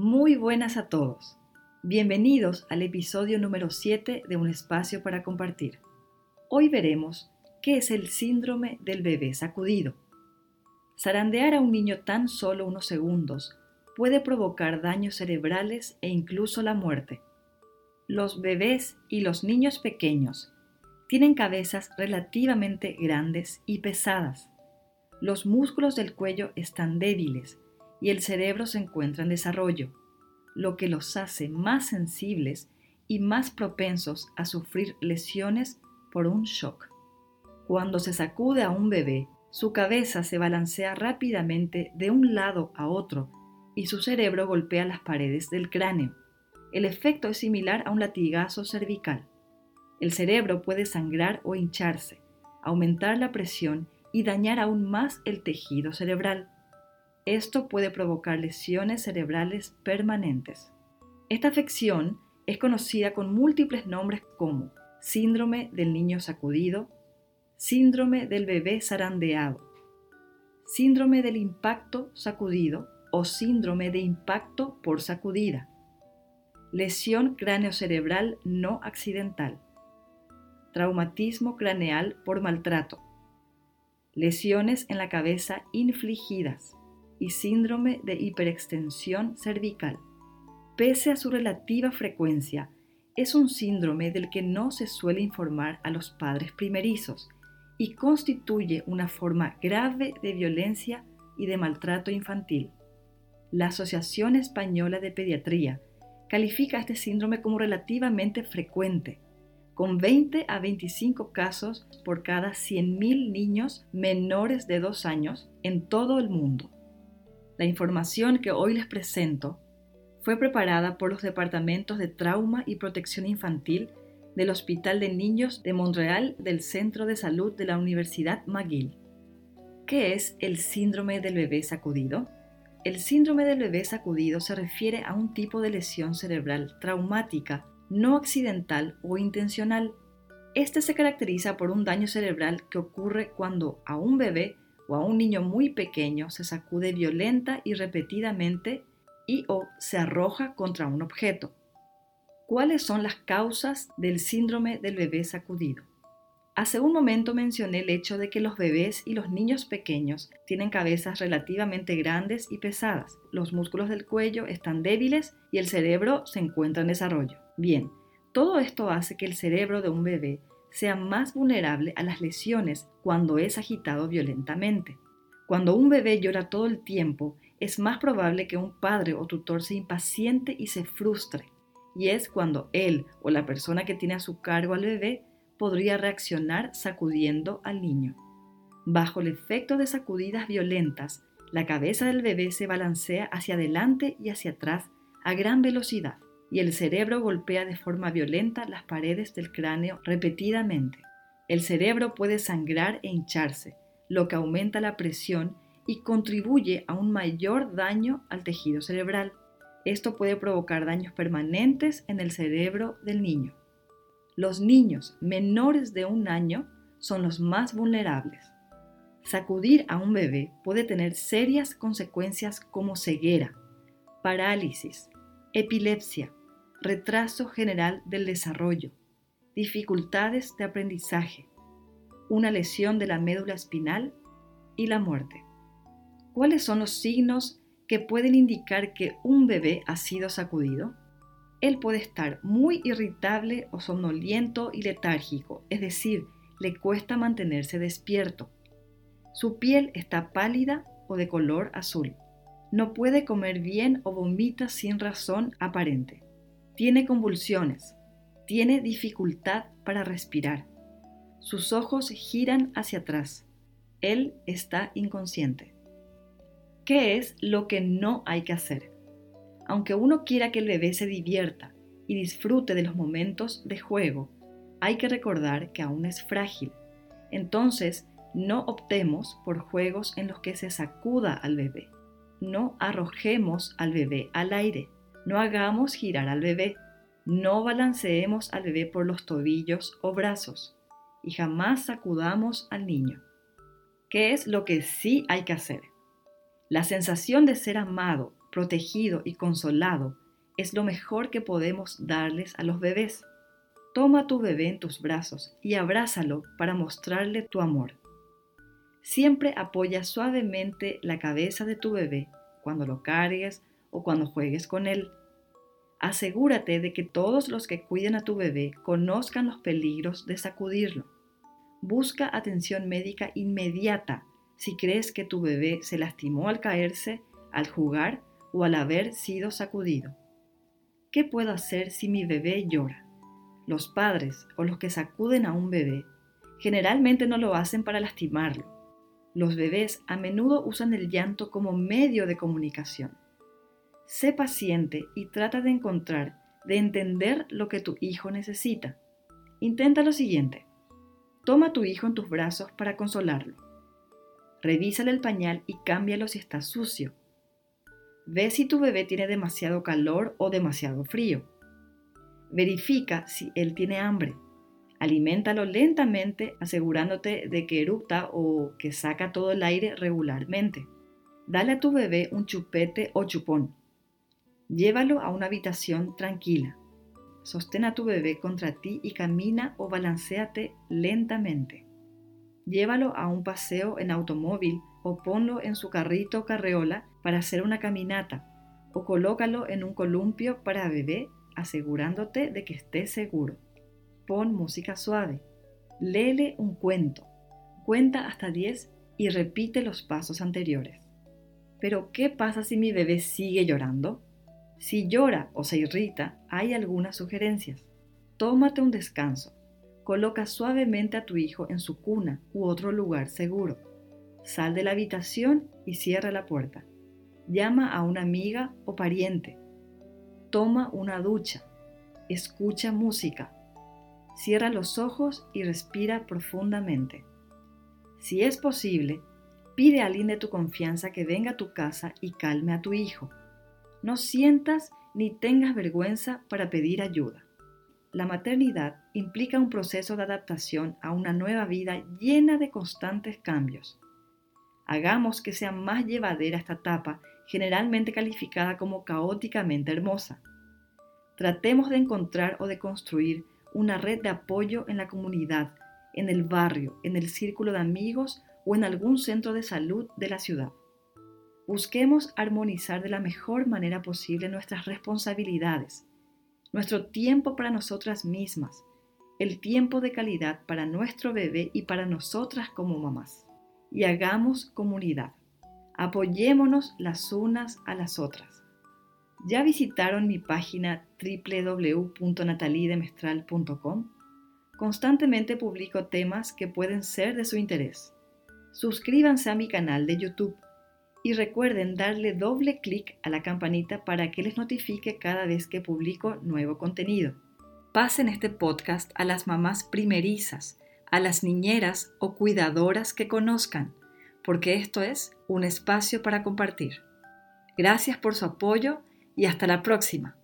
Muy buenas a todos. Bienvenidos al episodio número 7 de Un espacio para compartir. Hoy veremos qué es el síndrome del bebé sacudido. Zarandear a un niño tan solo unos segundos puede provocar daños cerebrales e incluso la muerte. Los bebés y los niños pequeños tienen cabezas relativamente grandes y pesadas. Los músculos del cuello están débiles y el cerebro se encuentra en desarrollo, lo que los hace más sensibles y más propensos a sufrir lesiones por un shock. Cuando se sacude a un bebé, su cabeza se balancea rápidamente de un lado a otro y su cerebro golpea las paredes del cráneo. El efecto es similar a un latigazo cervical. El cerebro puede sangrar o hincharse, aumentar la presión y dañar aún más el tejido cerebral. Esto puede provocar lesiones cerebrales permanentes. Esta afección es conocida con múltiples nombres como síndrome del niño sacudido, síndrome del bebé zarandeado, síndrome del impacto sacudido o síndrome de impacto por sacudida, lesión craneocerebral no accidental, traumatismo craneal por maltrato, lesiones en la cabeza infligidas y síndrome de hiperextensión cervical. Pese a su relativa frecuencia, es un síndrome del que no se suele informar a los padres primerizos y constituye una forma grave de violencia y de maltrato infantil. La Asociación Española de Pediatría califica este síndrome como relativamente frecuente, con 20 a 25 casos por cada 100.000 niños menores de 2 años en todo el mundo. La información que hoy les presento fue preparada por los departamentos de trauma y protección infantil del Hospital de Niños de Montreal del Centro de Salud de la Universidad McGill. ¿Qué es el síndrome del bebé sacudido? El síndrome del bebé sacudido se refiere a un tipo de lesión cerebral traumática, no accidental o intencional. Este se caracteriza por un daño cerebral que ocurre cuando a un bebé o a un niño muy pequeño se sacude violenta y repetidamente y o se arroja contra un objeto. ¿Cuáles son las causas del síndrome del bebé sacudido? Hace un momento mencioné el hecho de que los bebés y los niños pequeños tienen cabezas relativamente grandes y pesadas, los músculos del cuello están débiles y el cerebro se encuentra en desarrollo. Bien, todo esto hace que el cerebro de un bebé sea más vulnerable a las lesiones cuando es agitado violentamente. Cuando un bebé llora todo el tiempo, es más probable que un padre o tutor se impaciente y se frustre. Y es cuando él o la persona que tiene a su cargo al bebé podría reaccionar sacudiendo al niño. Bajo el efecto de sacudidas violentas, la cabeza del bebé se balancea hacia adelante y hacia atrás a gran velocidad y el cerebro golpea de forma violenta las paredes del cráneo repetidamente. El cerebro puede sangrar e hincharse, lo que aumenta la presión y contribuye a un mayor daño al tejido cerebral. Esto puede provocar daños permanentes en el cerebro del niño. Los niños menores de un año son los más vulnerables. Sacudir a un bebé puede tener serias consecuencias como ceguera, parálisis, epilepsia, retraso general del desarrollo, dificultades de aprendizaje, una lesión de la médula espinal y la muerte. ¿Cuáles son los signos que pueden indicar que un bebé ha sido sacudido? Él puede estar muy irritable o somnoliento y letárgico, es decir, le cuesta mantenerse despierto. Su piel está pálida o de color azul. No puede comer bien o vomita sin razón aparente. Tiene convulsiones. Tiene dificultad para respirar. Sus ojos giran hacia atrás. Él está inconsciente. ¿Qué es lo que no hay que hacer? aunque uno quiera que el bebé se divierta y disfrute de los momentos de juego, hay que recordar que aún es frágil. Entonces, no optemos por juegos en los que se sacuda al bebé. No arrojemos al bebé al aire. No hagamos girar al bebé. No balanceemos al bebé por los tobillos o brazos. Y jamás sacudamos al niño. ¿Qué es lo que sí hay que hacer? La sensación de ser amado protegido y consolado es lo mejor que podemos darles a los bebés. Toma a tu bebé en tus brazos y abrázalo para mostrarle tu amor. Siempre apoya suavemente la cabeza de tu bebé cuando lo cargues o cuando juegues con él. Asegúrate de que todos los que cuiden a tu bebé conozcan los peligros de sacudirlo. Busca atención médica inmediata si crees que tu bebé se lastimó al caerse, al jugar o al haber sido sacudido. ¿Qué puedo hacer si mi bebé llora? Los padres o los que sacuden a un bebé generalmente no lo hacen para lastimarlo. Los bebés a menudo usan el llanto como medio de comunicación. Sé paciente y trata de encontrar, de entender lo que tu hijo necesita. Intenta lo siguiente. Toma a tu hijo en tus brazos para consolarlo. Revísale el pañal y cámbialo si está sucio. Ve si tu bebé tiene demasiado calor o demasiado frío. Verifica si él tiene hambre. Aliméntalo lentamente asegurándote de que erupta o que saca todo el aire regularmente. Dale a tu bebé un chupete o chupón. Llévalo a una habitación tranquila. Sostén a tu bebé contra ti y camina o balanceate lentamente. Llévalo a un paseo en automóvil o ponlo en su carrito o carreola para hacer una caminata o colócalo en un columpio para bebé asegurándote de que esté seguro. Pon música suave. Léele un cuento. Cuenta hasta 10 y repite los pasos anteriores. Pero ¿qué pasa si mi bebé sigue llorando? Si llora o se irrita, hay algunas sugerencias. Tómate un descanso. Coloca suavemente a tu hijo en su cuna u otro lugar seguro. Sal de la habitación y cierra la puerta. Llama a una amiga o pariente. Toma una ducha. Escucha música. Cierra los ojos y respira profundamente. Si es posible, pide a alguien de tu confianza que venga a tu casa y calme a tu hijo. No sientas ni tengas vergüenza para pedir ayuda. La maternidad implica un proceso de adaptación a una nueva vida llena de constantes cambios. Hagamos que sea más llevadera esta etapa, generalmente calificada como caóticamente hermosa. Tratemos de encontrar o de construir una red de apoyo en la comunidad, en el barrio, en el círculo de amigos o en algún centro de salud de la ciudad. Busquemos armonizar de la mejor manera posible nuestras responsabilidades, nuestro tiempo para nosotras mismas, el tiempo de calidad para nuestro bebé y para nosotras como mamás. Y hagamos comunidad. Apoyémonos las unas a las otras. ¿Ya visitaron mi página www.natalidemestral.com? Constantemente publico temas que pueden ser de su interés. Suscríbanse a mi canal de YouTube y recuerden darle doble clic a la campanita para que les notifique cada vez que publico nuevo contenido. Pasen este podcast a las mamás primerizas, a las niñeras o cuidadoras que conozcan, porque esto es un espacio para compartir. Gracias por su apoyo y hasta la próxima.